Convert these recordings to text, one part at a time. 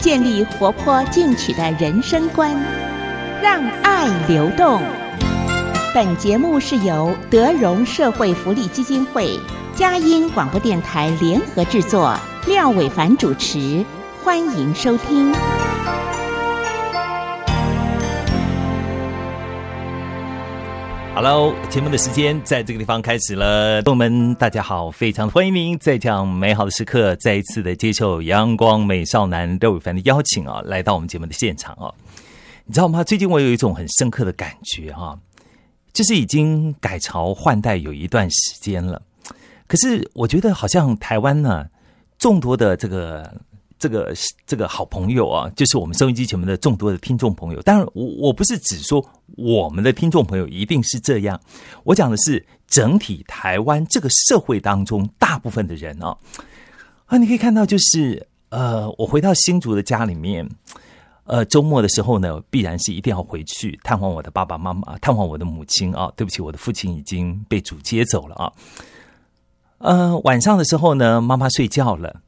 建立活泼进取的人生观，让爱流动。本节目是由德荣社会福利基金会、佳音广播电台联合制作，廖伟凡主持，欢迎收听。Hello，节目的时间在这个地方开始了，朋友们，大家好，非常欢迎您在这样美好的时刻，再一次的接受阳光美少男廖伟凡的邀请啊，来到我们节目的现场啊，你知道吗？最近我有一种很深刻的感觉哈、就是已经改朝换代有一段时间了，可是我觉得好像台湾呢，众多的这个这个这个好朋友啊，就是我们收音机前面的众多的听众朋友。当然，我我不是只说我们的听众朋友一定是这样，我讲的是整体台湾这个社会当中大部分的人啊啊，你可以看到，就是呃，我回到新竹的家里面。呃，周末的时候呢，必然是一定要回去探望我的爸爸妈妈，探望我的母亲啊。对不起，我的父亲已经被主接走了啊。呃，晚上的时候呢，妈妈睡觉了，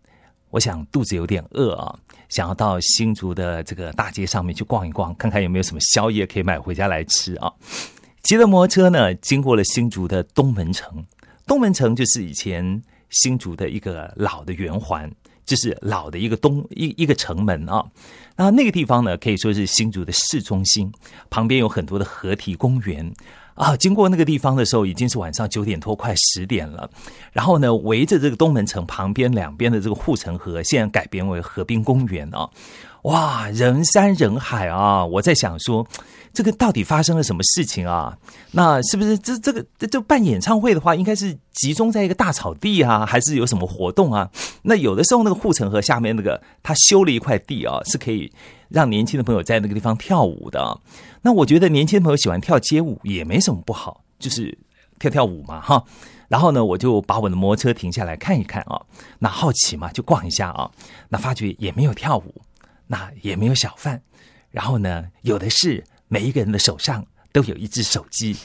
我想肚子有点饿啊，想要到新竹的这个大街上面去逛一逛，看看有没有什么宵夜可以买回家来吃啊。骑着摩托车呢，经过了新竹的东门城，东门城就是以前新竹的一个老的圆环。就是老的一个东一一个城门啊，那那个地方呢，可以说是新竹的市中心，旁边有很多的河堤公园啊。经过那个地方的时候，已经是晚上九点多，快十点了。然后呢，围着这个东门城旁边两边的这个护城河，现在改编为河滨公园啊。哇，人山人海啊！我在想说，这个到底发生了什么事情啊？那是不是这这个这办演唱会的话，应该是集中在一个大草地啊，还是有什么活动啊？那有的时候那个护城河下面那个，他修了一块地啊，是可以让年轻的朋友在那个地方跳舞的。那我觉得年轻朋友喜欢跳街舞也没什么不好，就是跳跳舞嘛，哈。然后呢，我就把我的摩托车停下来看一看啊，那好奇嘛，就逛一下啊，那发觉也没有跳舞。那也没有小贩，然后呢，有的是每一个人的手上都有一只手机，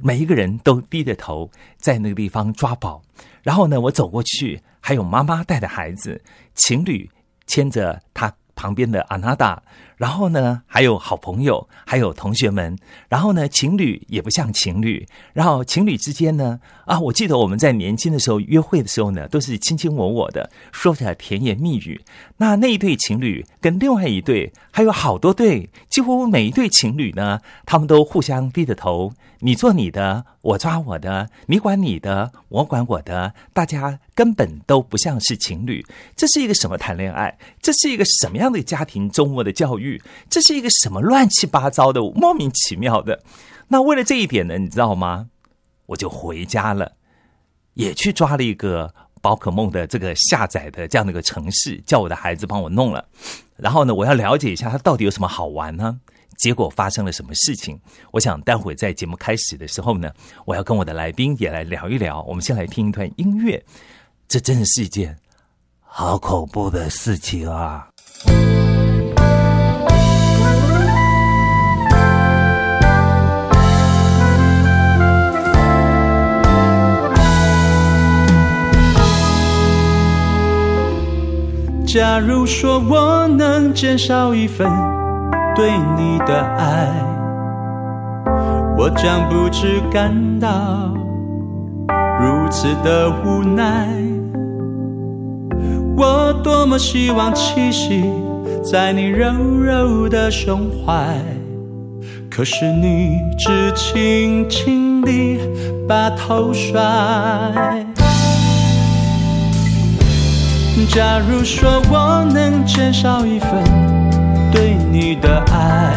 每一个人都低着头在那个地方抓宝。然后呢，我走过去，还有妈妈带着孩子，情侣牵着他旁边的阿娜达，然后呢，还有好朋友，还有同学们，然后呢，情侣也不像情侣，然后情侣之间呢，啊，我记得我们在年轻的时候约会的时候呢，都是卿卿我我的，说着甜言蜜语。那那一对情侣跟另外一对，还有好多对，几乎每一对情侣呢，他们都互相低着头，你做你的，我抓我的，你管你的，我管我的，大家根本都不像是情侣。这是一个什么谈恋爱？这是一个什么样的家庭周末的教育？这是一个什么乱七八糟的、莫名其妙的？那为了这一点呢，你知道吗？我就回家了，也去抓了一个。宝可梦的这个下载的这样的一个城市，叫我的孩子帮我弄了。然后呢，我要了解一下它到底有什么好玩呢？结果发生了什么事情？我想待会在节目开始的时候呢，我要跟我的来宾也来聊一聊。我们先来听一段音乐，这真的是一件好恐怖的事情啊！假如说我能减少一份对你的爱，我将不知感到如此的无奈。我多么希望栖息在你柔柔的胸怀，可是你只轻轻地把头甩。假如说我能减少一份对你的爱，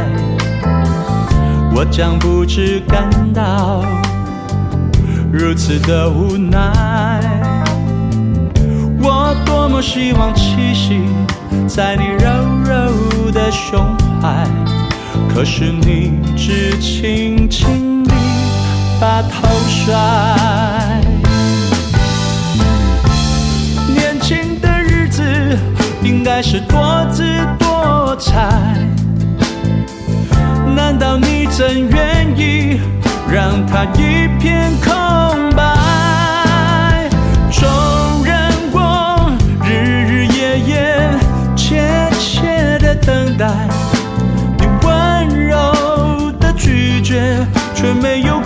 我将不知感到如此的无奈。我多么希望栖息在你柔柔的的胸怀，可是你只轻轻地把头甩。该是多姿多彩，难道你真愿意让它一片空白？纵然我日日夜夜切切的等待，你温柔的拒绝却没有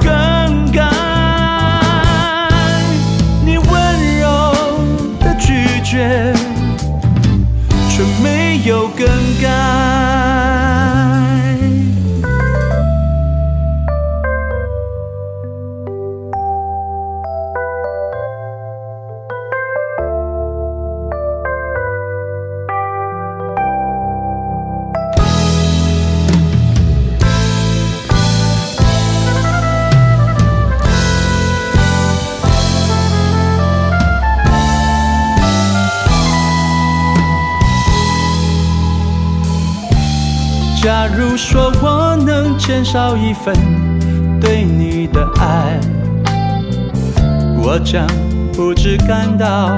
减少一份对你的爱，我将不知感到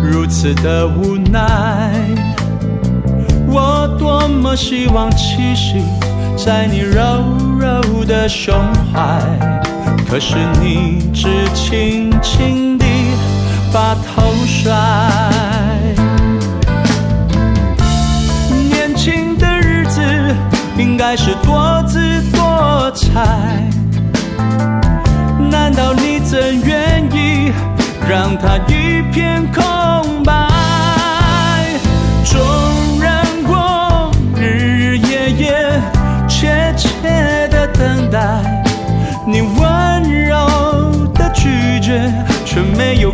如此的无奈。我多么希望栖息在你柔柔的胸怀，可是你只轻轻地把头甩。海，难道你真愿意让它一片空白？纵然我日日夜夜切切的等待，你温柔的拒绝却没有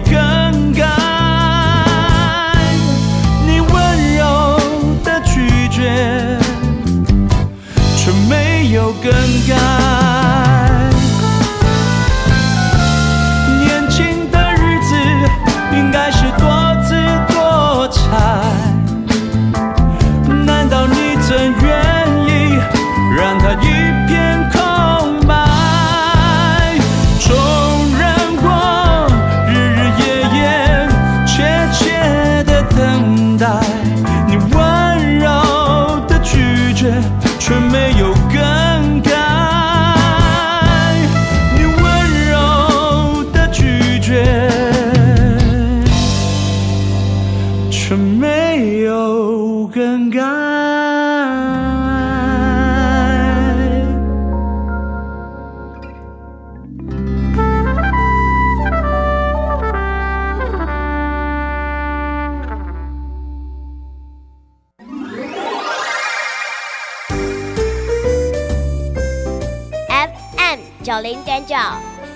九零点九，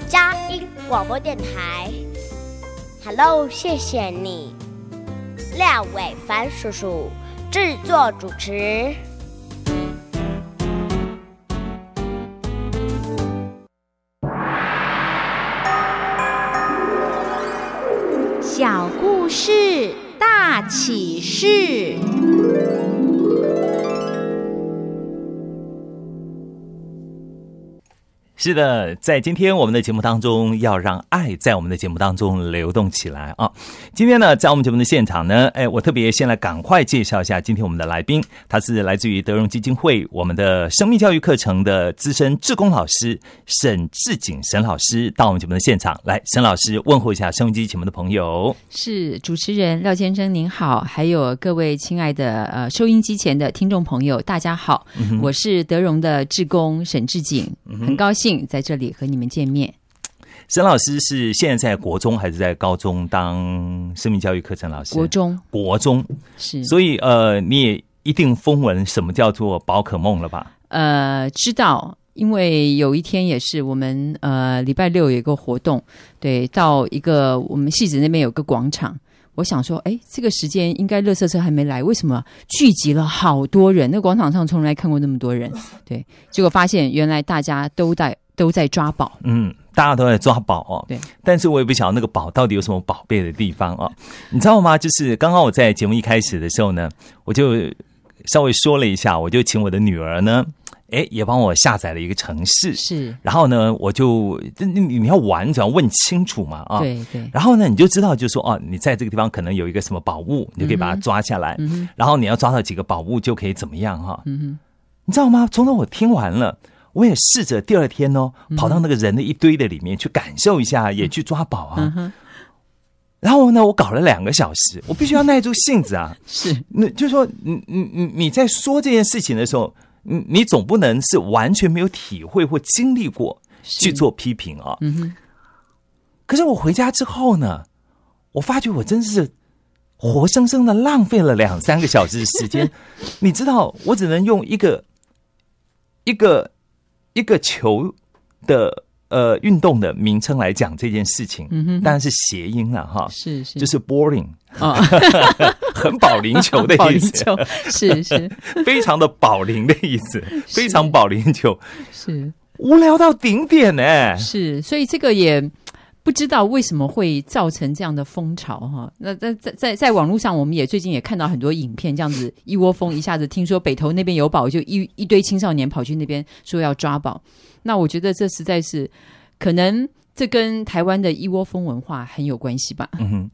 佳音广播电台。Hello，谢谢你，廖伟凡叔叔制作主持。小故事大启示。是的，在今天我们的节目当中，要让爱在我们的节目当中流动起来啊！今天呢，在我们节目的现场呢，哎，我特别先来赶快介绍一下今天我们的来宾，他是来自于德荣基金会我们的生命教育课程的资深志工老师沈志景沈老师，到我们节目的现场来，沈老师问候一下收音机前面的朋友。是主持人廖先生您好，还有各位亲爱的呃收音机前的听众朋友，大家好，我是德荣的志工沈志景，很高兴在这里和你们见面。沈老师是现在在国中还是在高中当生命教育课程老师？国中国中是，所以呃，你也一定风闻什么叫做宝可梦了吧？呃知道，因为有一天也是我们呃礼拜六有一个活动，对，到一个我们戏子那边有个广场。我想说，哎，这个时间应该垃圾车还没来，为什么聚集了好多人？那广场上从来看过那么多人，对，结果发现原来大家都在都在抓宝，嗯，大家都在抓宝哦。对，但是我也不晓得那个宝到底有什么宝贝的地方哦。你知道吗？就是刚刚我在节目一开始的时候呢，我就稍微说了一下，我就请我的女儿呢，哎，也帮我下载了一个城市。是，然后呢，我就你你要玩，你只要问清楚嘛啊。对对，然后呢，你就知道，就说哦，你在这个地方可能有一个什么宝物，你就可以把它抓下来。嗯哼然后你要抓到几个宝物，就可以怎么样哈？嗯哼，你知道吗？从头我听完了，我也试着第二天哦，嗯跑到那个人的一堆的里面去感受一下，也去抓宝啊。嗯哼，然后呢，我搞了两个小时，我必须要耐住性子啊。是那就是说，你你你你在说这件事情的时候，你你总不能是完全没有体会或经历过去做批评啊。嗯哼，可是我回家之后呢，我发觉我真是活生生的浪费了两三个小时的时间。你知道，我只能用一个一个一个球的呃运动的名称来讲这件事情，嗯哼。当然是谐音了哈，是是，就是 boring，哦，很保龄球的意思，球是是 非常的保龄的意思，非常保龄球，是无聊到顶点呢、是，所以这个也。不知道为什么会造成这样的风潮哈？那在在在在网络上，我们也最近也看到很多影片，这样子一窝蜂，一下子听说北投那边有宝，就一一堆青少年跑去那边说要抓宝。那我觉得这实在是可能这跟台湾的一窝蜂文化很有关系吧？嗯哼，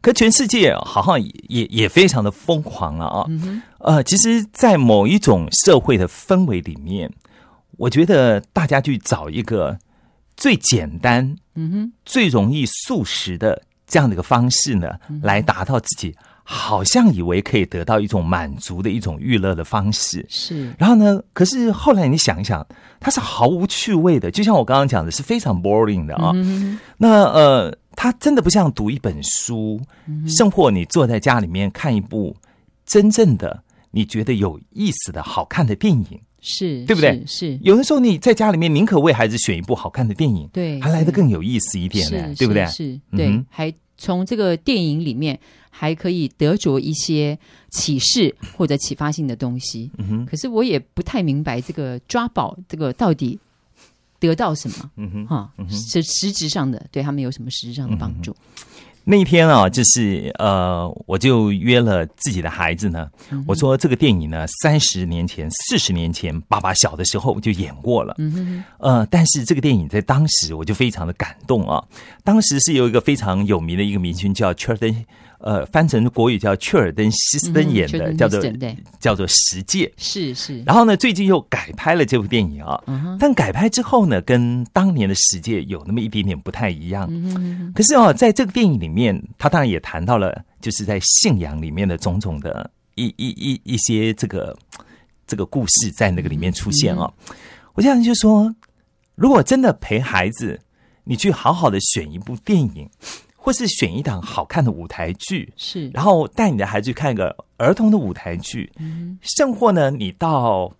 可全世界好像也也也非常的疯狂了啊。嗯呃，其实，在某一种社会的氛围里面，我觉得大家去找一个最简单、嗯哼，最容易速食的这样的一个方式呢，嗯来达到自己好像以为可以得到一种满足的一种娱乐的方式。是然后呢，可是后来你想一想，它是毫无趣味的，就像我刚刚讲的，是非常 boring 的啊。嗯那呃，它真的不像读一本书，嗯甚或你坐在家里面看一部真正的你觉得有意思的好看的电影。是，对不对是，是有的时候你在家里面宁可为孩子选一部好看的电影，对还来得更有意思一点呢，对不对？是，是嗯还从这个电影里面还可以得着一些启示或者启发性的东西。可是我也不太明白这个抓宝这个到底得到什么嗯哼。哈？是实质上的对他们有什么实质上的帮助？那一天啊，就是呃，我就约了自己的孩子呢。嗯我说这个电影呢，三十年前、四十年前，爸爸小的时候就演过了。呃，但是这个电影在当时我就非常的感动啊。当时是有一个非常有名的一个明星叫切尔登，呃，翻成国语叫雀尔登希斯登演的，嗯叫做叫做《十戒》。是是，然后呢，最近又改拍了这部电影啊。嗯但改拍之后呢，跟当年的《十戒》有那么一点点不太一样。可是哦，在这个电影里面，他当然也谈到了，就是在信仰里面的种种的一一一一些这个这个故事在那个里面出现哦。我这样就说，如果真的陪孩子，你去好好的选一部电影，或是选一档好看的舞台剧，是，然后带你的孩子去看一个儿童的舞台剧，嗯。甚或呢，你到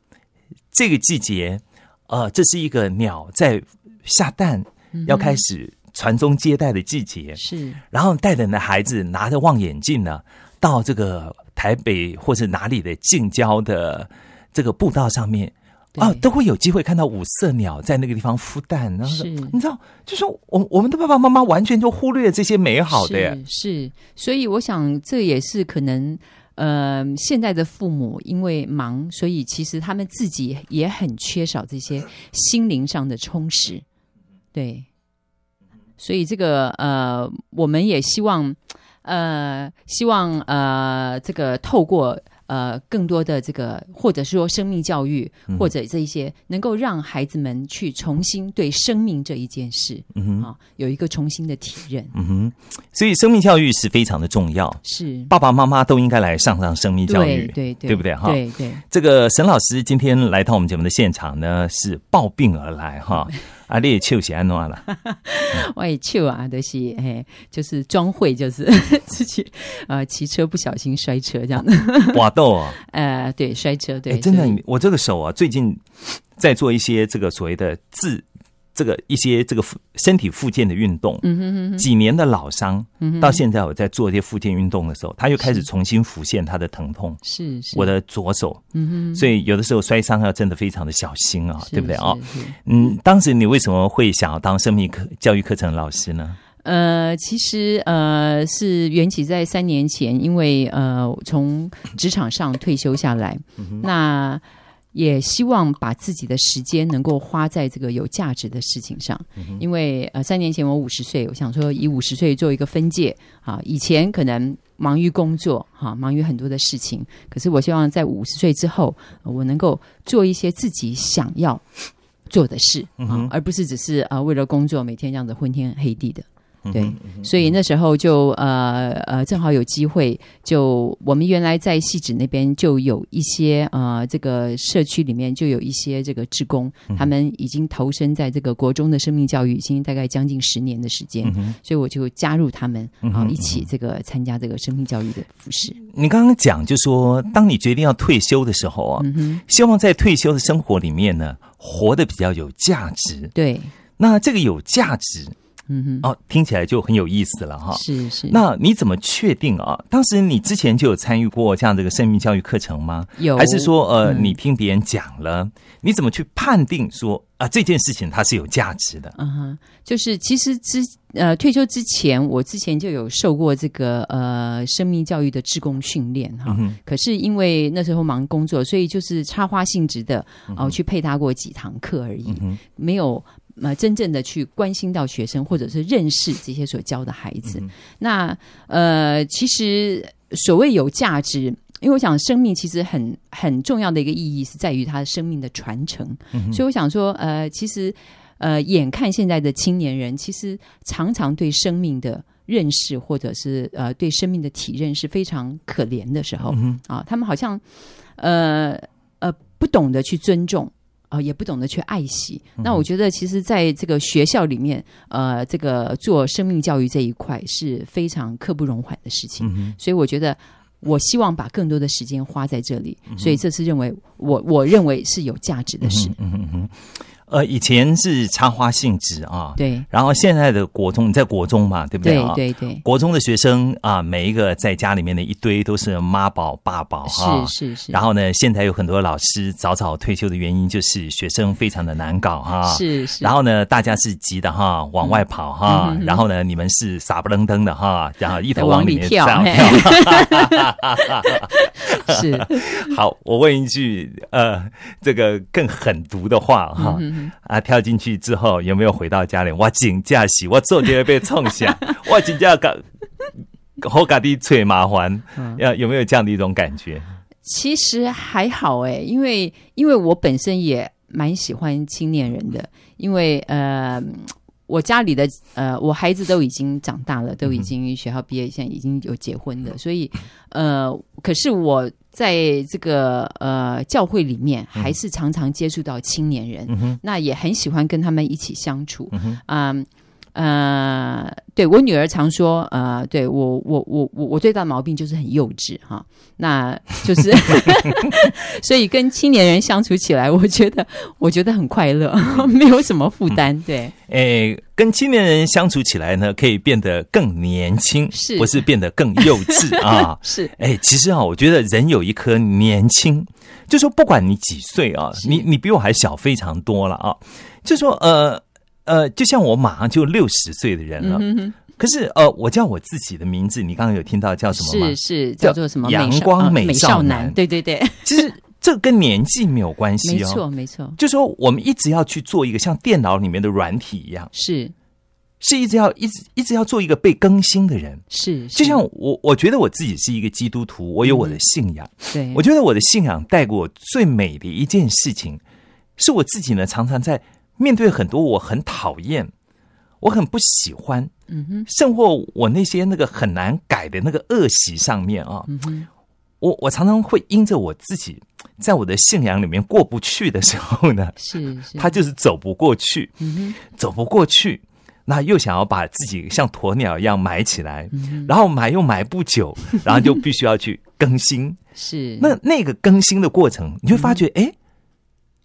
这个季节，呃，这是一个鸟在下蛋，要开始传宗接代的季节，是。然后带着你的孩子拿着望远镜呢，到这个台北或是哪里的近郊的这个步道上面。对啊，都会有机会看到五色鸟在那个地方孵蛋，然后是你知道，就是我我们的爸爸妈妈完全就忽略这些美好的耶，是是，所以我想这也是可能。呃，现在的父母因为忙，所以其实他们自己也很缺少这些心灵上的充实。对，所以这个呃，我们也希望呃，希望呃，这个透过呃更多的这个，或者说生命教育，嗯。或者这一些，能够让孩子们去重新对生命这一件事嗯哼，啊、有一个重新的体认。嗯哼，所以生命教育是非常的重要，是，爸爸妈妈都应该来上上生命教育，对对对，对不对哈？对对，这个沈老师今天来到我们节目的现场呢，是抱病而来哈。啊，你的手是安怎了，我的手啊，都、就是嘿，就是装会，就是 自己呃骑车不小心摔车这样。的，哇豆啊，呃，对，摔车，对，欸，真的我这个手啊，最近在做一些这个所谓的自这个一些这个复身体复健的运动，嗯哼哼哼，几年的老伤，嗯哼。到现在我在做这些复健运动的时候，他又开始重新浮现他的疼痛。是是，我的左手，嗯哼，所以有的时候摔伤要真的非常的小心啊，是对不对啊？嗯，当时你为什么会想要当生命课教育课程老师呢？呃，其实呃是缘起在三年前，因为呃从职场上退休下来，那也希望把自己的时间能够花在这个有价值的事情上。因为呃三年前我五十岁，我想说以五十岁做一个分界啊，以前可能忙于工作哈、忙于很多的事情，可是我希望在五十岁之后，呃我能够做一些自己想要做的事啊，而不是只是啊、呃为了工作每天这样子昏天黑地的。对，所以那时候就呃呃，正好有机会，就我们原来在戏子那边就有一些呃，这个社区里面就有一些这个职工，他们已经投身在这个国中的生命教育，已经大概将近十年的时间，所以我就加入他们啊，一起这个参加这个生命教育的服饰。你刚刚讲，就说当你决定要退休的时候啊，希望在退休的生活里面呢，活得比较有价值。对，那这个有价值嗯哼哦，听起来就很有意思了哈，。是是，那你怎么确定啊？当时你之前就有参与过这样这个生命教育课程吗？有还是说呃，嗯你听别人讲了？你怎么去判定说啊这件事情它是有价值的？嗯哼，就是其实之呃退休之前，我之前就有受过这个呃生命教育的职工训练哈。嗯可是因为那时候忙工作，所以就是插花性质的哦、去配搭过几堂课而已，嗯没有呃真正的去关心到学生或者是认识这些所教的孩子。那呃，其实所谓有价值。因为我想，生命其实很很重要的一个意义是在于它生命的传承，所以我想说，呃，其实呃，眼看现在的青年人，其实常常对生命的认识，或者是呃对生命的体认是非常可怜的时候、啊，他们好像呃呃不懂得去尊重。啊、也不懂得去爱惜。那我觉得，其实在这个学校里面，呃，这个做生命教育这一块是非常刻不容缓的事情。所以我觉得，我希望把更多的时间花在这里。所以这次认为我我认为是有价值的事。呃，以前是插花性质啊，对然后现在的国中，你在国中嘛，对不对对啊？对对，国中的学生啊，每一个在家里面的一堆都是妈宝爸宝哈。是是是。然后呢，现在有很多老师早早退休的原因，就是学生非常的难搞哈。是是，然后呢，大家是急的哈，往外跑哈。然后呢，你们是傻不愣登的哈，然后一头往往里面里跳这样嘿跳。是好，我问一句，呃，这个更狠毒的话哈，嗯啊，跳进去之后有没有回到家里？我请假洗，我做就会被冲下，我请假搞，好搞的最麻烦，嗯要有没有这样的一种感觉？其实还好哎，因为因为我本身也蛮喜欢青年人的，因为呃，我家里的呃，我孩子都已经长大了，都已经学校毕业，现在已经有结婚的，所以呃，可是我在这个呃教会里面，还是常常接触到青年人，那也很喜欢跟他们一起相处，嗯。呃，对我女儿常说，呃，对我我我我我最大的毛病就是很幼稚哈，那就是 所以跟青年人相处起来，我觉得我觉得很快乐，没有什么负担，对，诶，跟青年人相处起来呢，可以变得更年轻，是。不是变得更幼稚啊？是。哎，其实啊，我觉得人有一颗年轻，就说不管你几岁啊，你你比我还小非常多了啊。就说呃呃，就像我马上就六十岁的人了，可是呃，我叫我自己的名字，你刚刚有听到叫什么吗？是是叫做什么？阳美少光美少少男。男，对对对，其实这跟年纪没有关系哦。没哦。错没错，就说我们一直要去做一个像电脑里面的软体一样，是。是一直要一直一直要做一个被更新的人。是，就像我，我觉得我自己是一个基督徒，我有我的信仰。对，我觉得我的信仰带给我最美的一件事情，是我自己呢常常在面对很多我很讨厌、我很不喜欢，嗯哼。甚或我那些那个很难改的那个恶习上面啊，嗯哼。我我常常会因着我自己在我的信仰里面过不去的时候呢，是 是，他就是走不过去，嗯哼。走不过去。那又想要把自己像鸵鸟一样埋起来，嗯然后埋又埋不久，然后就必须要去更新。是。那那个更新的过程，你会发觉，哎、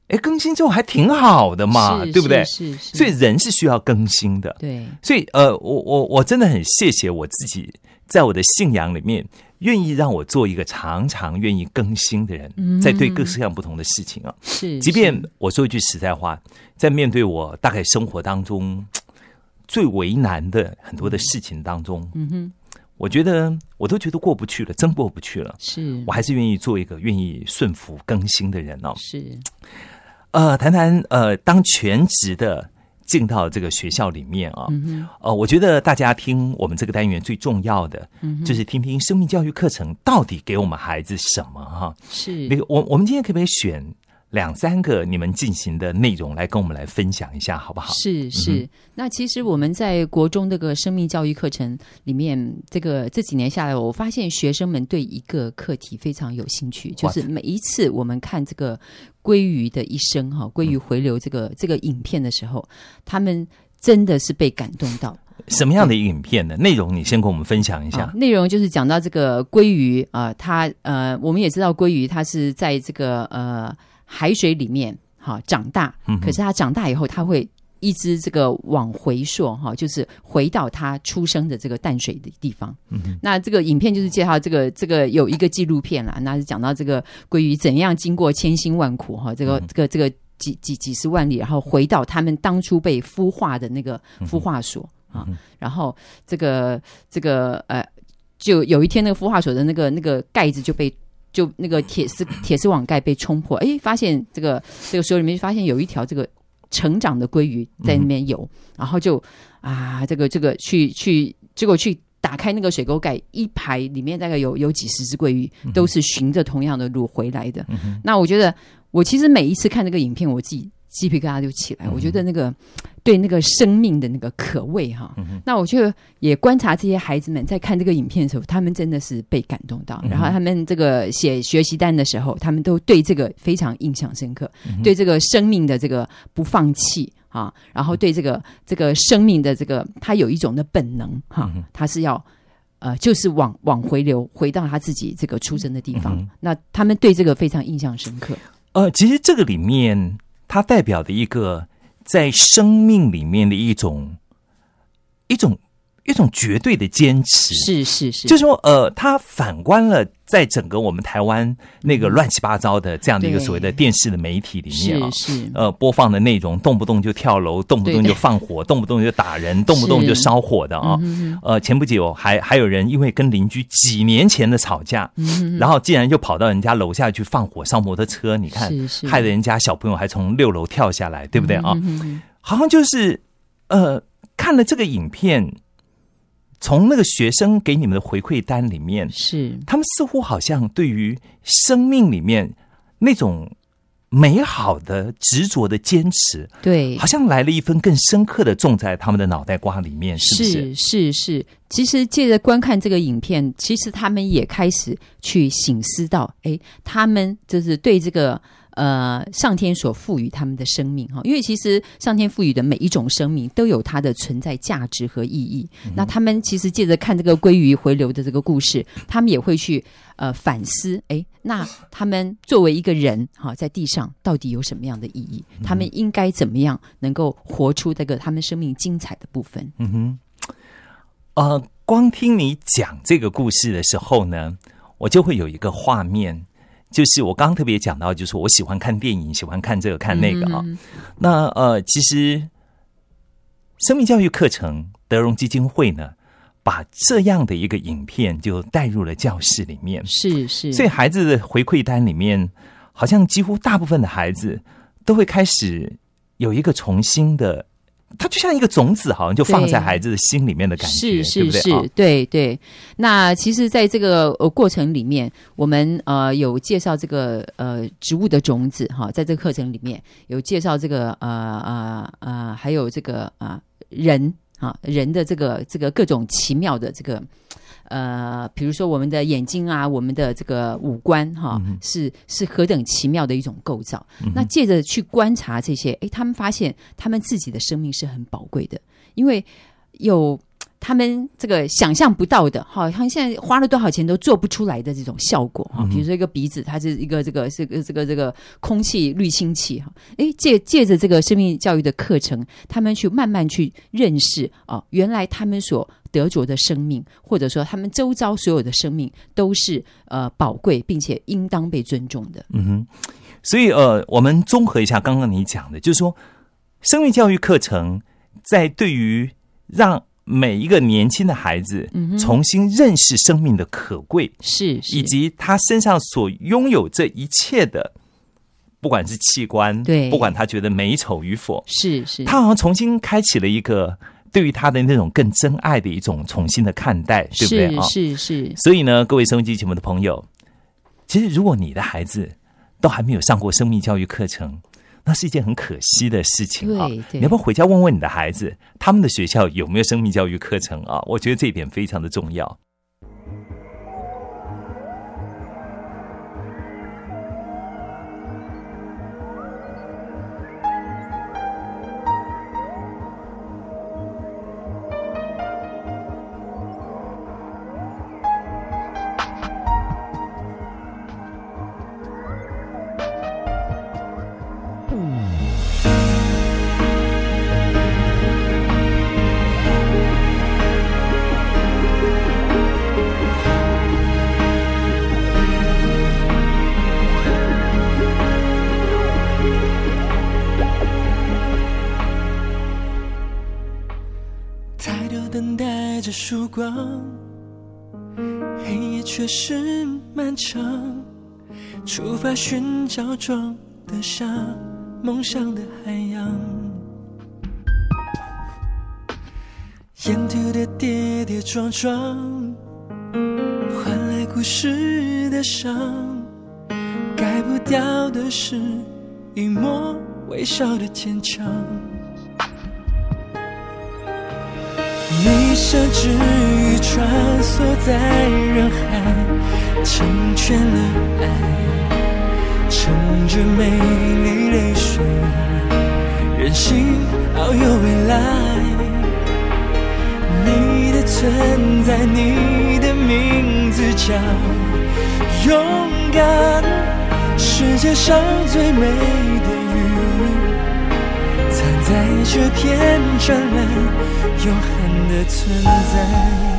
哎，更新之后还挺好的嘛，对不对？是是，是所以人是需要更新的。对所以呃，我我我真的很谢谢我自己，在我的信仰里面，愿意让我做一个常常愿意更新的人，在对各式各样不同的事情啊。是，即便我说一句实在话，在面对我大概生活当中最为难的很多的事情当中，嗯哼，我觉得我都觉得过不去了，真过不去了。是我还是愿意做一个愿意顺服更新的人哦。是呃，谈谈呃，当全职的进到这个学校里面啊，嗯呃，我觉得大家听我们这个单元最重要的，嗯就是听听生命教育课程到底给我们孩子什么哈。是。那个，我我们今天可不可以选两三个你们进行的内容来跟我们来分享一下，好不好？是是，那其实我们在国中这个生命教育课程里面，这个这几年下来，我发现学生们对一个课题非常有兴趣，就是每一次我们看这个鲑鱼的一生哈，鲑鱼回流这个这个影片的时候，他们真的是被感动到。什么样的影片呢？内容你先跟我们分享一啊下。内容就是讲到这个鲑鱼啊、呃它呃，我们也知道鲑鱼它是在这个呃海水里面哈、长大，嗯可是它长大以后，它会一只这个往回溯哈、就是回到它出生的这个淡水的地方。嗯那这个影片就是介绍这个这个有一个纪录片啦，那是讲到这个鲑鱼怎样经过千辛万苦哈、这个、嗯这个这个几几几十万里，然后回到他们当初被孵化的那个嗯孵化所、啊，然后这个这个呃，就有一天那个孵化所的那个那个盖子就被。就那个铁丝铁丝网盖被冲破，哎，发现这个这个水里面发现有一条这个成长的鲑鱼在那边游，然后就啊，这个这个去去，结果去打开那个水沟盖，一排里面大概有有几十只鲑鱼，都是循着同样的路回来的。那我觉得，我其实每一次看这个影片，我自己鸡皮疙瘩就起来。我觉得那个对那个生命的那个可畏哈。那我就也观察这些孩子们在看这个影片的时候，他们真的是被感动到。然后他们这个写学习单的时候，他们都对这个非常印象深刻，对这个生命的这个不放弃。啊，然后对这个这个生命的这个，他有一种的本能哈，他是要呃，就是往往回流，回到他自己这个出生的地方。嗯那他们对这个非常印象深刻。呃，其实这个里面它代表的一个在生命里面的一种一种一种绝对的坚持，是是是，就是说，呃，他反观了在整个我们台湾那个乱七八糟的这样的一个所谓的电视的媒体里面啊，是是。呃，播放的内容动不动就跳楼，动不动就放火，动不动就打人，动不动就烧火的啊。嗯呃，前不久还还有人因为跟邻居几年前的吵架，嗯然后竟然就跑到人家楼下去放火烧摩托车，你看是，是。害得人家小朋友还从六楼跳下来，对不对啊？嗯。好像就是呃，看了这个影片，从那个学生给你们的回馈单里面，是。他们似乎好像对于生命里面那种美好的执着的坚持，对。好，像来了一份更深刻的种在他们的脑袋瓜里面，是不是？是是是，其实借着观看这个影片，其实他们也开始去醒思到，哎，他们就是对这个呃上天所赋予他们的生命哈，因为其实上天赋予的每一种生命都有它的存在价值和意义。那他们其实借着看这个鲑鱼回流的这个故事，他们也会去呃反思，哎，那他们作为一个人哈，在地上到底有什么样的意义？他们应该怎么样能够活出这个他们生命精彩的部分？嗯哼，呃，光听你讲这个故事的时候呢，我就会有一个画面，就是我刚刚特别讲到，就是我喜欢看电影，喜欢看这个看那个啊。那呃，其实生命教育课程德荣基金会呢，把这样的一个影片就带入了教室里面，是是，所以孩子的回馈单里面，好像几乎大部分的孩子都会开始有一个重新的，它就像一个种子，好像就放在孩子的心里面的感觉，是是是，对不对啊？对对。那其实，在这个呃过程里面，我们呃有介绍这个呃植物的种子哈，在这个课程里面有介绍这个呃呃呃，还有这个啊、人啊人的这个这个各种奇妙的这个。呃，比如说我们的眼睛啊，我们的这个五官哈、是是何等奇妙的一种构造。那借着去观察这些，诶，他们发现他们自己的生命是很宝贵的，因为有他们这个想象不到的，好像现在花了多少钱都做不出来的这种效果哈。比如说一个鼻子，它是一个这个这个这个这个空气滤清器哈。诶，借借着这个生命教育的课程，他们去慢慢去认识哦，原来他们所得着的生命，或者说他们周遭所有的生命都是呃宝贵，并且应当被尊重的。嗯哼，所以呃，我们综合一下刚刚你讲的，就是说，生命教育课程在对于让每一个年轻的孩子重新认识生命的可贵，是，是。以及他身上所拥有这一切的，不管是器官，对。不管他觉得美丑与否，是是，他好像重新开启了一个对于他的那种更真爱的一种重新的看待，对不对是啊？是是，所以呢，各位收音机前面的朋友，其实如果你的孩子都还没有上过生命教育课程，那是一件很可惜的事情啊！你要不要回家问问你的孩子，他们的学校有没有生命教育课程啊？我觉得这一点非常的重要。是漫长。出发寻找装得下梦想的海洋，沿途的跌跌撞撞，换来故事的伤。改不掉的是一抹微笑的坚强。你像只穿梭在人海，成全了爱，乘着美丽泪水，任性遨游未来。你的存在，你的名字叫勇敢，世界上最美的鱼，藏在这片湛蓝永恒的存在。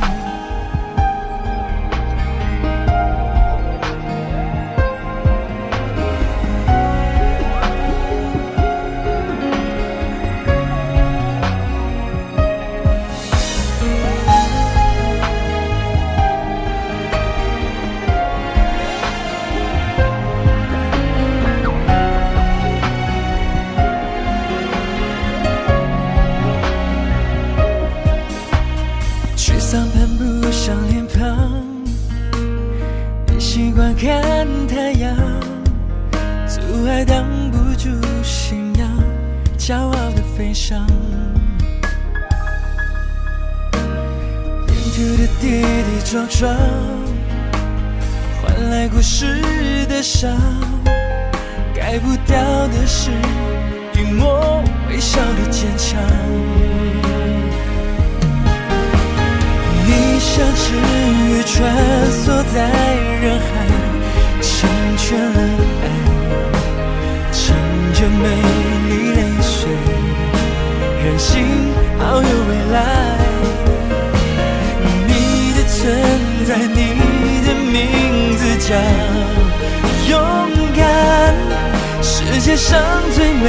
美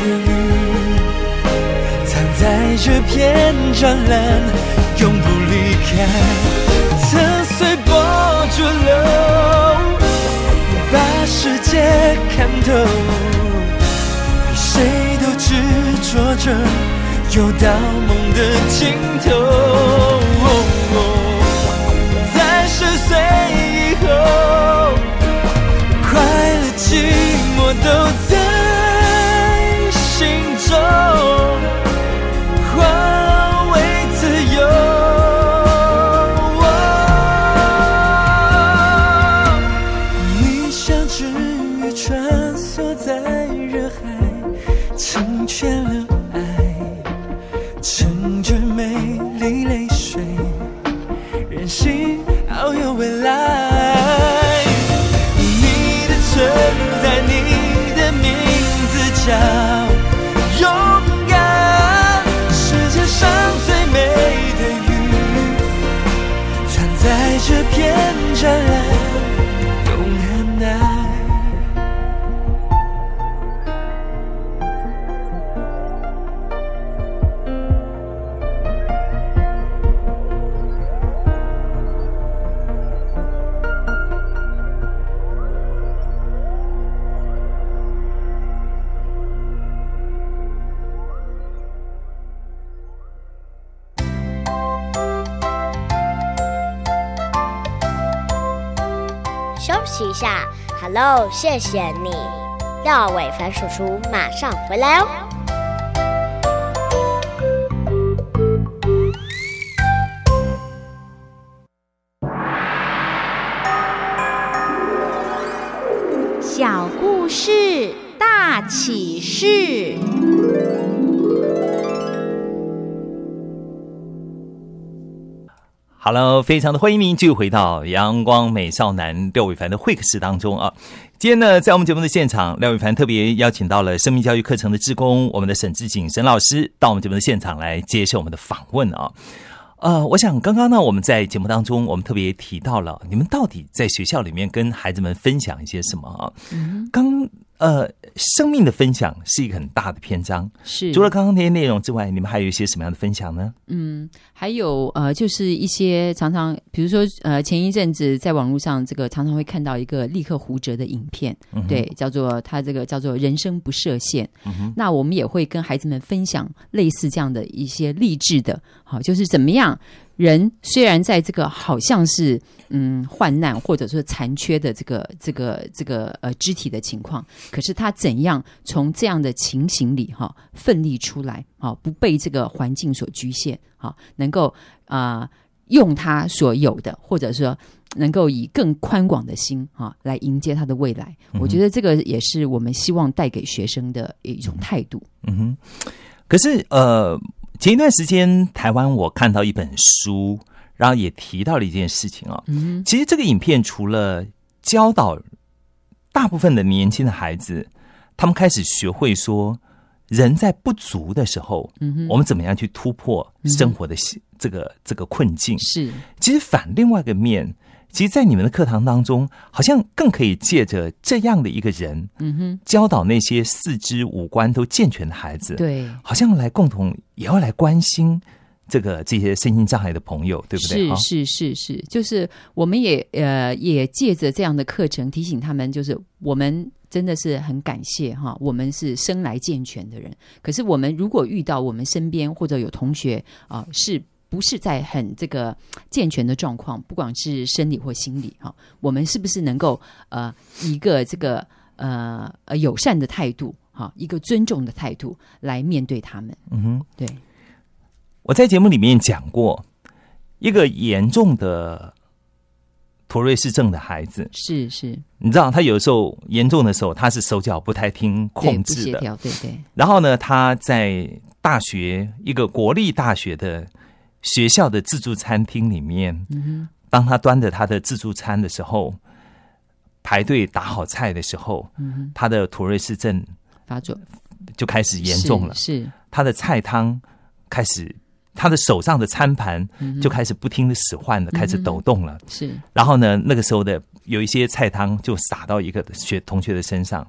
的鱼，藏在这片湛蓝。永不离开，曾随波逐流，把世界看透，比谁都执着着，游到梦的尽头。在十岁以后，快乐寂寞都在下。Hello，谢谢你，廖伟凡叔叔马上回来哦。Hello，非常的欢迎您继续回到阳光美少男廖伟凡的会客室当中啊。今天呢，在我们节目的现场，廖伟凡特别邀请到了生命教育课程的志工，我们的沈志景沈老师到我们节目的现场来接受我们的访问啊。呃，我想刚刚呢，我们在节目当中，我们特别提到了你们到底在学校里面跟孩子们分享一些什么啊？刚呃，生命的分享是一个很大的篇章，是。除了刚刚那些内容之外，你们还有一些什么样的分享呢？嗯，还有呃，就是一些常常，比如说呃，前一阵子在网络上，这个常常会看到一个立刻胡哲的影片，对，叫做他这个叫做“人生不设限”那我们也会跟孩子们分享类似这样的一些励志的，好，就是怎么样。人虽然在这个好像是嗯患难或者说残缺的这个这个这个呃肢体的情况，可是他怎样从这样的情形里哈、奋力出来，好、不被这个环境所局限，好、能够啊、呃用他所有的，或者说能够以更宽广的心哈、来迎接他的未来。我觉得这个也是我们希望带给学生的一种态度。嗯哼，可是呃，前一段时间台湾我看到一本书，然后也提到了一件事情啊、嗯。其实这个影片除了教导大部分的年轻的孩子，他们开始学会说，人在不足的时候，嗯，我们怎么样去突破生活的这个这个困境？是。其实反另外一个面，其实，在你们的课堂当中，好像更可以借着这样的一个人，嗯哼，教导那些四肢五官都健全的孩子，对。好像来共同也要来关心这个这些身心障碍的朋友，对不对？哈是是是是，就是我们也呃也借着这样的课程提醒他们，就是我们真的是很感谢哈，我们是生来健全的人。可是我们如果遇到我们身边或者有同学啊、是。不是在很这个健全的状况，不管是生理或心理哈，我们是不是能够呃一个这个呃呃友善的态度哈，一个尊重的态度来面对他们？嗯哼，对，我在节目里面讲过，一个严重的妥瑞氏症的孩子，是是，你知道他有时候严重的时候，他是手脚不太听控制的，对对，然后呢，他在大学一个国立大学的学校的自助餐厅里面，嗯当他端着他的自助餐的时候，排队打好菜的时候，嗯，他的妥瑞氏症发作就开始严重了，是是。他的菜汤开始。他的手上的餐盘嗯就开始不停的使唤了，开始抖动了。是，然后呢，那个时候的有一些菜汤就洒到一个学同学的身上，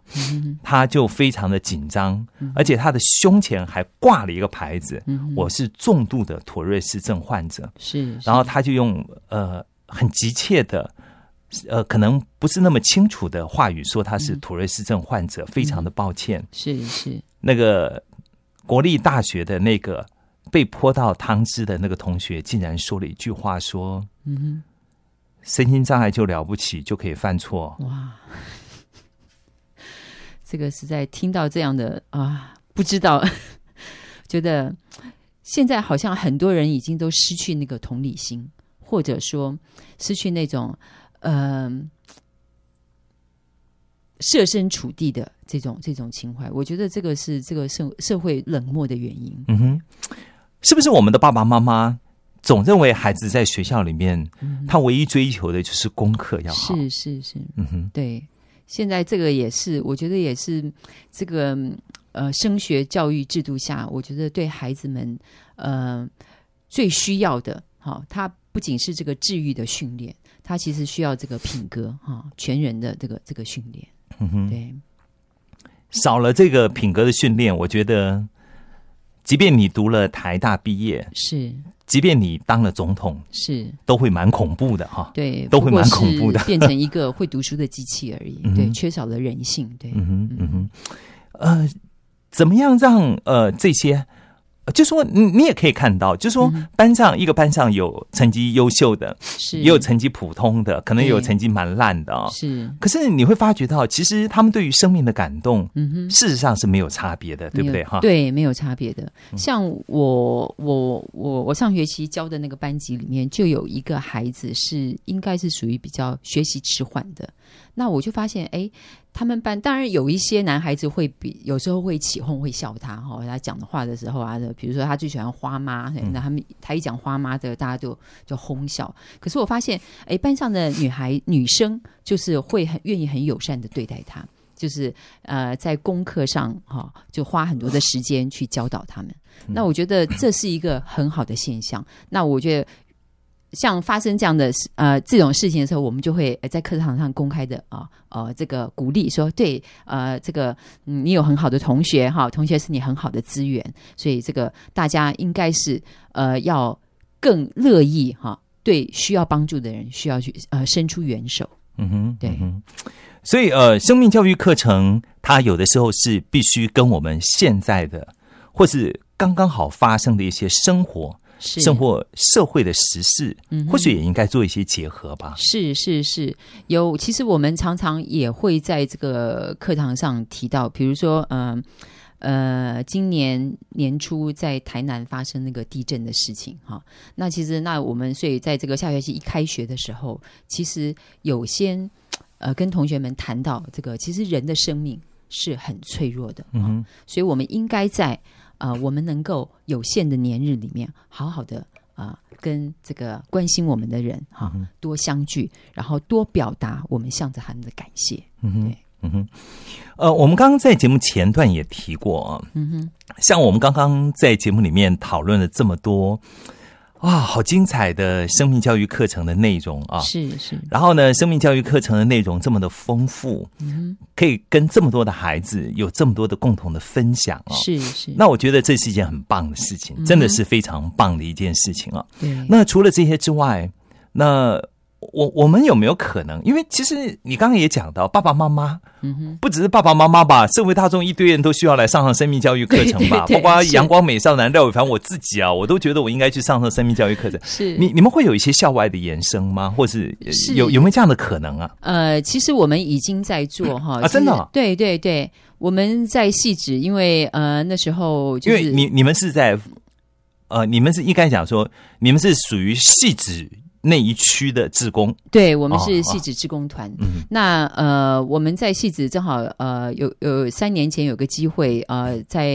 他就非常的紧张，而且他的胸前还挂了一个牌子：“我是重度的妥瑞氏症患者。”是，然后他就用呃很急切的。呃，可能不是那么清楚的话语说他是妥瑞氏症患者，非常的抱歉。是是。那个国立大学的那个被泼到汤汁的那个同学，竟然说了一句话说：“嗯身心障碍就了不起，就可以犯错。哇，这个实在听到这样的啊，不知道，觉得现在好像很多人已经都失去那个同理心，或者说失去那种嗯、设身处地的这种这种情怀。我觉得这个是这个社社会冷漠的原因。嗯哼，是不是我们的爸爸妈妈总认为孩子在学校里面，他唯一追求的就是功课要好？是是是，嗯哼，对，现在这个也是，我觉得也是这个呃升学教育制度下，我觉得对孩子们呃最需要的，哈、他不仅是这个治愈的训练，他其实需要这个品格哈、全人的这个这个训练。嗯哼，对，少了这个品格的训练，我觉得，即便你读了台大毕业，是即便你当了总统，是，都会蛮恐怖的哈。对，都会蛮恐怖的是变成一个会读书的机器而已。嗯对，缺少了人性。对，嗯哼，嗯哼，呃，怎么样让呃这些就说你你也可以看到，就说班上一个班上有成绩优秀的，是也有成绩普通的，可能也有成绩蛮烂的啊、是可是你会发觉到，其实他们对于生命的感动，嗯哼。事实上是没有差别的，对不对？哈，，对，没有差别的。像我我我我上学期教的那个班级里面，就有一个孩子是应该是属于比较学习迟缓的。那我就发现，哎，他们班当然有一些男孩子会比有时候会起哄，会笑他哈、他讲的话的时候啊，比如说他最喜欢花妈，那他们他一讲花妈的，大家就就哄笑。可是我发现，哎，班上的女孩女生就是会很愿意很友善的对待他。就是呃，在功课上哈、就花很多的时间去教导他们。那我觉得这是一个很好的现象。那我觉得。像发生这样的事呃这种事情的时候，我们就会呃在课堂上公开的啊呃这个鼓励说，对呃这个嗯你有很好的同学哈，同学是你很好的资源，所以这个大家应该是呃要更乐意哈，对需要帮助的人需要去呃伸出援手。嗯哼，对嗯哼所以呃，生命教育课程它有的时候是必须跟我们现在的或是刚刚好发生的一些生活、是生活、社会的时事，嗯或许也应该做一些结合吧。是是是，有。其实我们常常也会在这个课堂上提到，比如说，嗯呃今年年初在台南发生那个地震的事情哈。那其实，那我们所以在这个下学期一开学的时候，其实有先呃跟同学们谈到这个，其实人的生命是很脆弱的，嗯哼，所以我们应该在呃我们能够有限的年日里面，好好的啊、呃跟这个关心我们的人哈、多相聚，然后多表达我们向着他们的感谢。嗯哼，嗯哼，呃，我们刚刚在节目前段也提过啊，嗯哼，像我们刚刚在节目里面讨论了这么多，哇，好精彩的生命教育课程的内容啊！是是，然后呢，生命教育课程的内容这么的丰富，嗯可以跟这么多的孩子有这么多的共同的分享啊！是是，那我觉得这是一件很棒的事情，真的是非常棒的一件事情啊！对那除了这些之外，那我我们有没有可能？因为其实你刚刚也讲到，爸爸妈妈，嗯哼，不只是爸爸妈妈吧，社会大众一堆人都需要来上上生命教育课程吧，对对对包括阳光美少男廖伟凡，我自己啊，我都觉得我应该去上上生命教育课程。是你你们会有一些校外的延伸吗？或是有有没有这样的可能啊？呃，其实我们已经在做哈啊真的对对对，我们在细致，因为呃那时候就是因为你你们是在呃，你们是应该讲说，你们是属于细致那一区的志工，对我们是戏子志工团。嗯那呃，我们在戏子正好呃有有三年前有个机会呃，在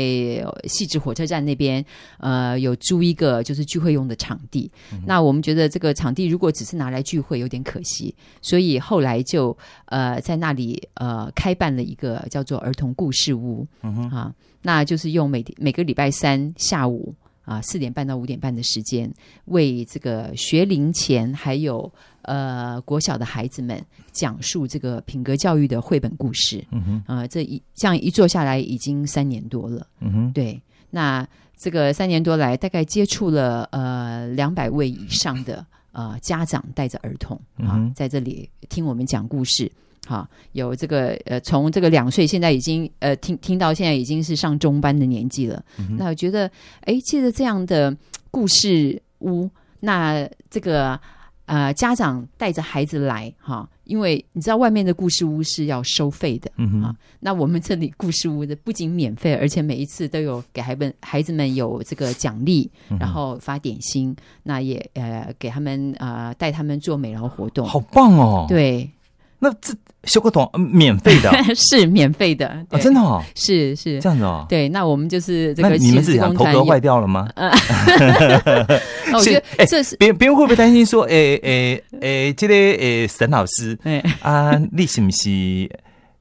戏子火车站那边呃有租一个就是聚会用的场地。嗯那我们觉得这个场地如果只是拿来聚会有点可惜，所以后来就呃在那里呃开办了一个叫做儿童故事屋。嗯哼啊，那就是用每每个礼拜三下午啊四点半到五点半的时间，为这个学龄前还有呃国小的孩子们讲述这个品格教育的绘本故事。嗯哼，啊、这一这样一做下来已经三年多了。嗯哼，对，那这个三年多来，大概接触了呃两百位以上的呃家长带着儿童啊嗯，在这里听我们讲故事。好，有这个呃，从这个两岁，现在已经呃听听到现在已经是上中班的年纪了。嗯那我觉得，哎，借着这样的故事屋，那这个呃家长带着孩子来哈，因为你知道外面的故事屋是要收费的，嗯哼啊，那我们这里故事屋的不仅免费，而且每一次都有给孩们孩子们有这个奖励，嗯然后发点心，那也呃给他们呃带他们做美劳活动。好棒哦！，对，那这修个短、呃免费的啊 是免费的，啊真的哦，是是这，样子哦。对。那我们就是这那个你们是讲亲子工团也头壳坏掉了吗？那 我觉得这是别别人会不会担心说，哎哎哎，这个哎沈老师哎。啊，你是不是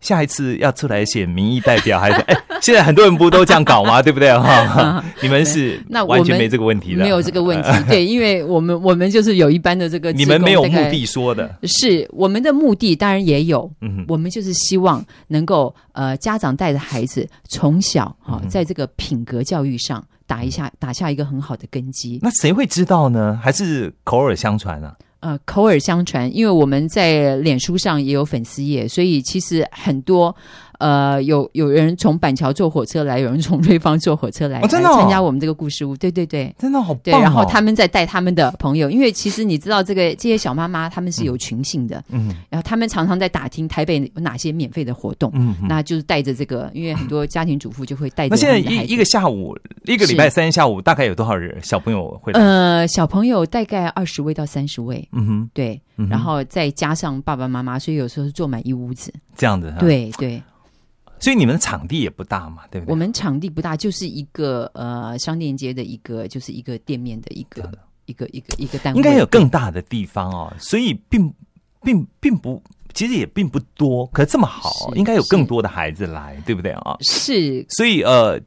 下一次要出来选民意代表？还是哎，现在很多人不都这样搞吗？对不对哈？你们是那完全没这个问题的，没有这个问题，对，因为我们我们就是有一般的这个，你们没有目的，说的，是我们的目的当然也有，嗯，我们就是希望能够呃，家长带着孩子从小哈、嗯在这个品格教育上打一下打下一个很好的根基。那谁会知道呢？还是口耳相传啊？呃，口耳相传，因为我们在脸书上也有粉丝页，所以其实很多呃，有有人从板桥坐火车来，有人从瑞芳坐火车来，哦真的参加我们这个故事屋。对对对。真的好棒、哦。对，然后他们再带他们的朋友，因为其实你知道，这个这些小妈妈他们是有群性的，嗯然后他们常常在打听台北有哪些免费的活动，嗯嗯那就是带着这个，因为很多家庭主妇就会带着那现在一一个下午，一个礼拜三下午，大概有多少人小朋友会来？呃小朋友大概二十位到三十位，嗯哼，对，嗯然后再加上爸爸妈妈，所以有时候是坐满一屋子，这样子。，对对。所以你们的场地也不大嘛，对不对？我们场地不大，就是一个呃商店街的一个，就是一个店面的一个一个一个一个单位，应该有更大的地方哦，所以并并并不，其实也并不多，可是这么好，应该有更多的孩子来，对不对啊？是所以呃，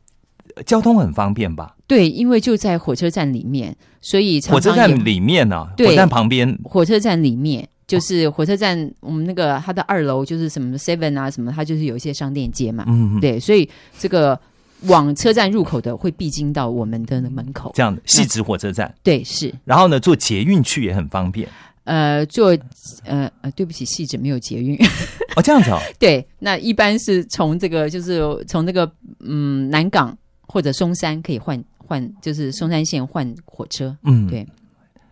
交通很方便吧？对，因为就在火车站里面，所以常火车站里面呢、对火车站旁边火车站里面。就是火车站，我们那个它的二楼就是什么 Seven 啊，什么，它就是有一些商店街嘛。嗯，嗯，对，所以这个往车站入口的会必经到我们的门口。这样的细致火车站，对，是然后呢，坐捷运去也很方便呃，坐呃呃，对不起，细致没有捷运。哦，这样子哦，对，那一般是从这个就是从那个嗯南港或者松山可以换换，就是松山线换火车。嗯，对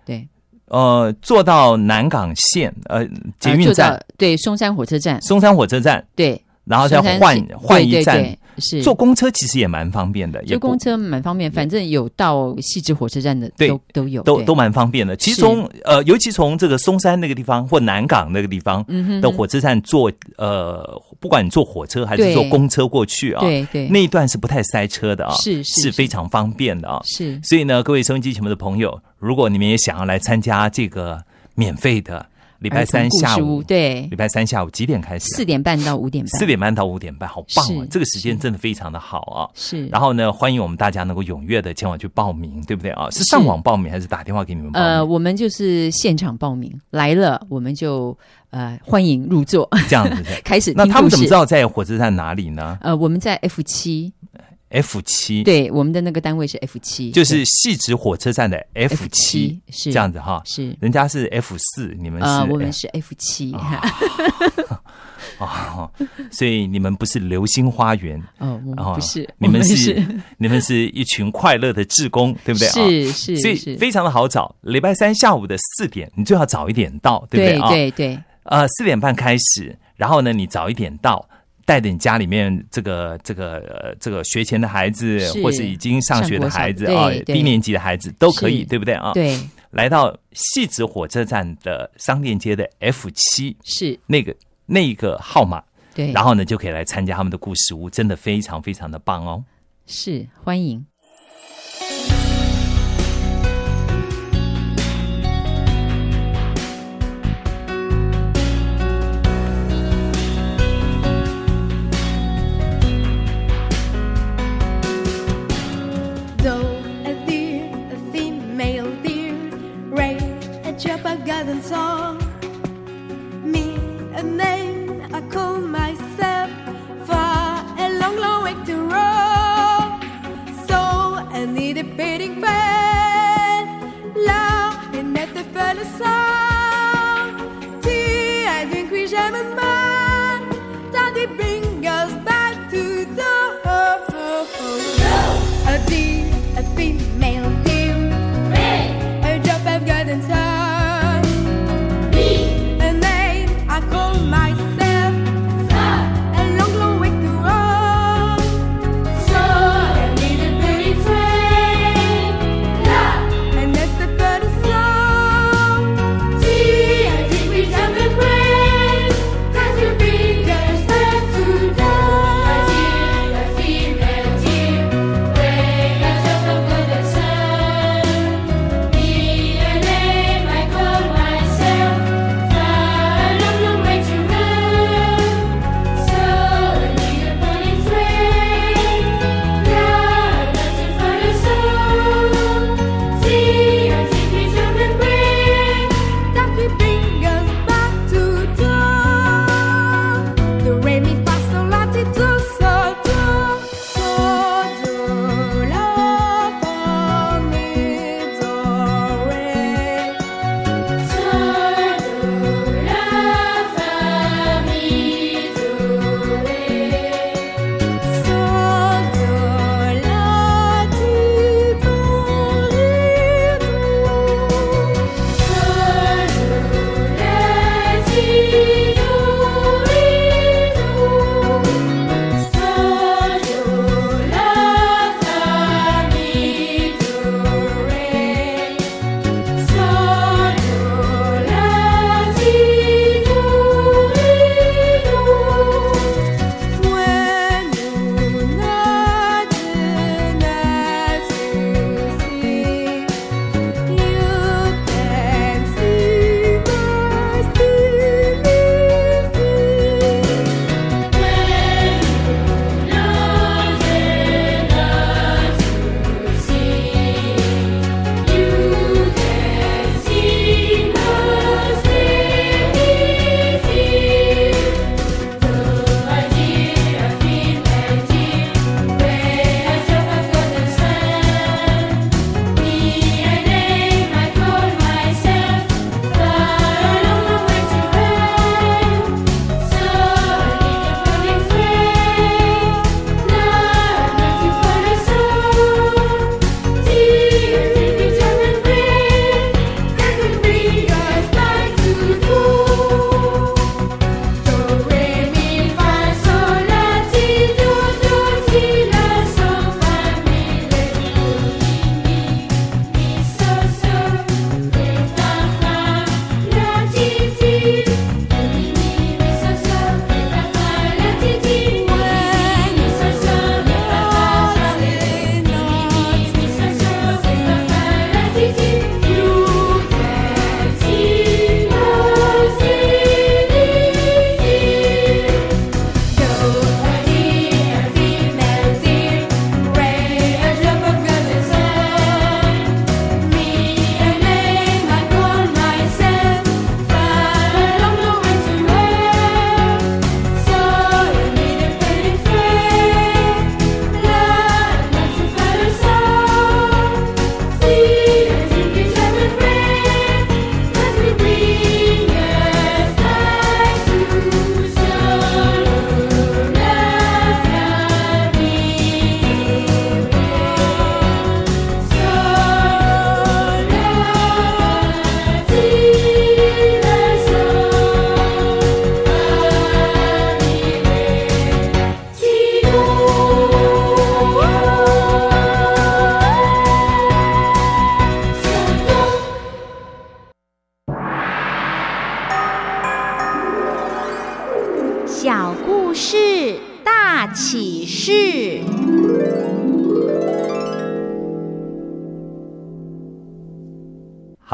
对，呃，坐到南港线呃捷运站、到对松山火车站，松山火车站，对，然后再换换一站，是。坐公车其实也蛮方便的，坐公车蛮方便，反正有到细致火车站的对都都有，都都蛮方便的。其实从呃，尤其从这个松山那个地方或南港那个地方的火车站坐呃，不管你坐火车还是坐公车过去啊，对对。那一段是不太塞车的啊，是是。是非常方便的啊。是。所以呢，各位收音机前面的朋友，如果你们也想要来参加这个免费的礼拜三下午，对礼拜三下午几点开始啊？四点半到五点半，四点半到五点半，好棒啊！这个时间真的非常的好啊。是，然后呢，欢迎我们大家能够踊跃的前往去报名，对不对啊？是上网报名还是打电话给你们报名？呃，我们就是现场报名来了，我们就呃欢迎入座，这样子的。开始那他们怎么知道在火车站哪里呢呃，我们在 F 七，？F 七，，对，我们的那个单位是 F 七，就是细直火车站的 F 七，是这样子哈。是人家是 F 四，你们是呃，我们是 F 七，哦，所以你们不是流星花园哦，我们哦不是，你们我是你们是一群快乐的志工，对不对啊？是是所以是，非常的好找。礼拜三下午的四点，你最好早一点到，对不对对啊？对对呃，四点半开始，然后呢，你早一点到，带着你家里面这个这个呃这个学前的孩子，是或是已经上学的孩子啊低年级的孩子都可以，对不对啊？，对来到戏子火车站的商店街的 F 七是，那个那个号码，对，然后呢就可以来参加他们的故事屋，真的非常非常的棒哦。是欢迎。silence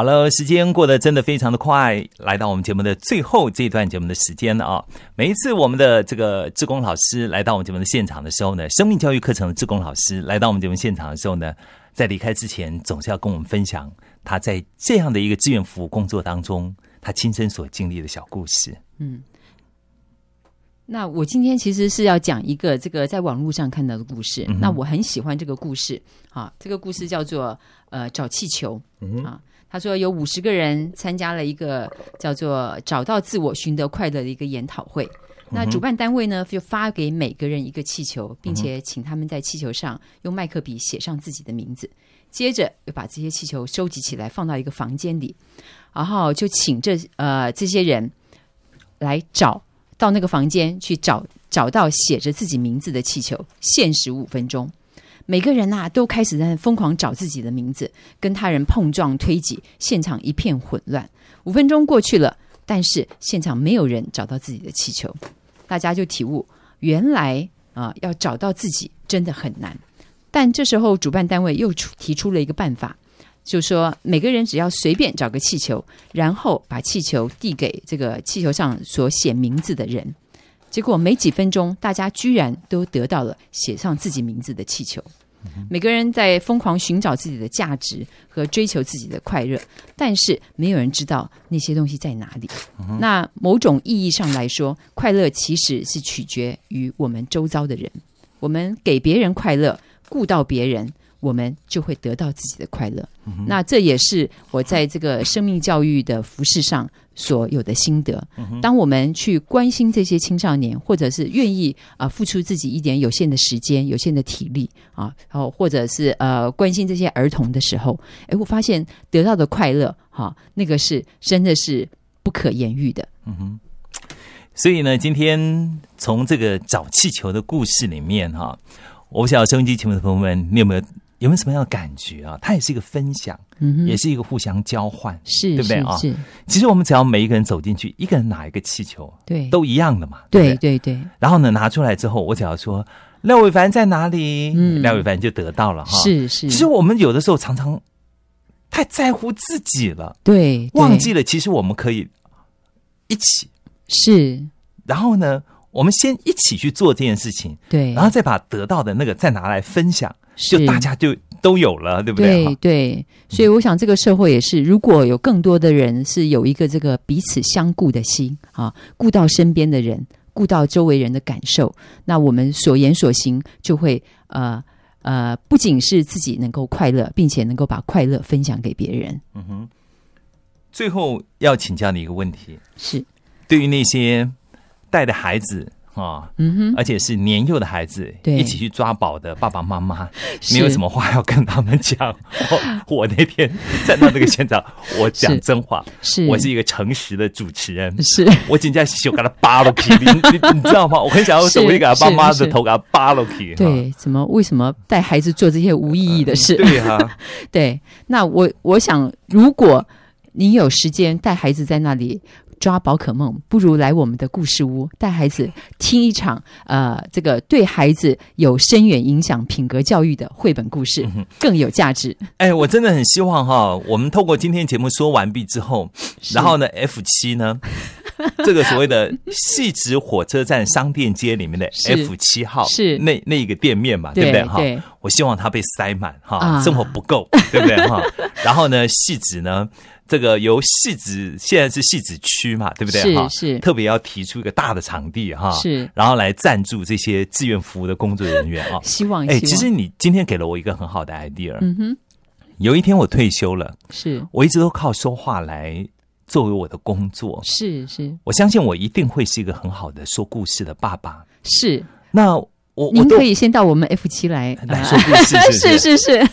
好了，时间过得真的非常的快，来到我们节目的最后这一段节目的时间了啊！每一次我们的这个志工老师来到我们节目的现场的时候呢，生命教育课程的志工老师来到我们节目现场的时候呢，在离开之前，总是要跟我们分享他在这样的一个志愿服务工作当中，他亲身所经历的小故事。嗯，那我今天其实是要讲一个这个在网络上看到的故事。嗯那我很喜欢这个故事啊，这个故事叫做呃找气球嗯啊。他说有五十个人参加了一个叫做“找到自我，寻得快乐”的一个研讨会。那主办单位呢，就发给每个人一个气球，并且请他们在气球上用麦克笔写上自己的名字。接着又把这些气球收集起来，放到一个房间里，然后就请这呃这些人来找到那个房间去找找到写着自己名字的气球，限时五分钟。每个人呐、都开始在疯狂找自己的名字，跟他人碰撞推挤，现场一片混乱。五分钟过去了，但是现场没有人找到自己的气球，大家就体悟，原来啊、要找到自己真的很难。但这时候主办单位又出提出了一个办法，就说每个人只要随便找个气球，然后把气球递给这个气球上所写名字的人。结果没几分钟，大家居然都得到了写上自己名字的气球。每个人在疯狂寻找自己的价值和追求自己的快乐，但是没有人知道那些东西在哪里。那某种意义上来说，快乐其实是取决于我们周遭的人。我们给别人快乐，顾到别人，我们就会得到自己的快乐。那这也是我在这个生命教育的服饰上所有的心得。当我们去关心这些青少年，或者是愿意啊、付出自己一点有限的时间、有限的体力啊，然后或者是呃关心这些儿童的时候，哎，我发现得到的快乐哈、那个是真的是不可言喻的。嗯哼所以呢，今天从这个找气球的故事里面哈，我不晓得收音机前面的朋友们，你有没有有没有什么样的感觉啊？它也是一个分享，嗯哼，也是一个互相交换，是对不对啊？是是，其实我们只要每一个人走进去，一个人拿一个气球，对。都一样的嘛，对不对？对对，然后呢，拿出来之后，我只要说廖伟凡在哪里，嗯。廖伟凡就得到了哈。，是是，其实我们有的时候常常太在乎自己了，对对。忘记了其实我们可以一起，是，然后呢，我们先一起去做这件事情，对，然后再把得到的那个再拿来分享，是就大家就都有了，对不对？对对，所以我想这个社会也是，如果有更多的人是有一个这个彼此相顾的心啊，顾到身边的人，顾到周围人的感受，那我们所言所行就会呃呃，不仅是自己能够快乐，并且能够把快乐分享给别人。嗯哼。最后要请教你一个问题：是，对于那些带的孩子啊，嗯哼，而且是年幼的孩子，对一起去抓宝的爸爸妈妈，是你有什么话要跟他们讲？我我那天站到那个现场，我讲真话，是我是一个诚实的主持人。是我紧接就给他扒了皮，你你你知道吗？我很想要手是里给他爸妈的头给他扒了皮。对，怎么为什么带孩子做这些无意义的事？对哈、对，那我我想，如果你有时间带孩子在那里抓宝可梦，不如来我们的故事屋，带孩子听一场呃，这个对孩子有深远影响、品格教育的绘本故事，更有价值。哎，我真的很希望哈，我们透过今天节目说完毕之后，然后呢，F 七呢，这个所谓的细直火车站商店街里面的 F 七号是那那一个店面嘛，对对不对哈？我希望它被塞满哈，啊生活不够，对不对哈？然后呢，细直呢，这个由戏子现在是戏子区嘛，对不对哈？是是特别要提出一个大的场地哈，是然后来赞助这些志愿服务的工作人员 啊。希望，哎，其实你今天给了我一个很好的 idea。嗯哼，有一天我退休了，是我一直都靠说话来作为我的工作。是是我相信我一定会是一个很好的说故事的爸爸。是，那您可以先到我们 F 七来 来说故事，是是是是，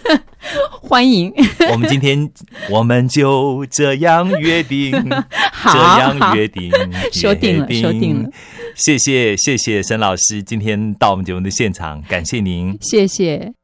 欢迎，我们今天我们就这样约定，好这样约定，说定了说定了。谢谢谢谢沈老师，今天到我们节目的现场，感谢您。谢谢。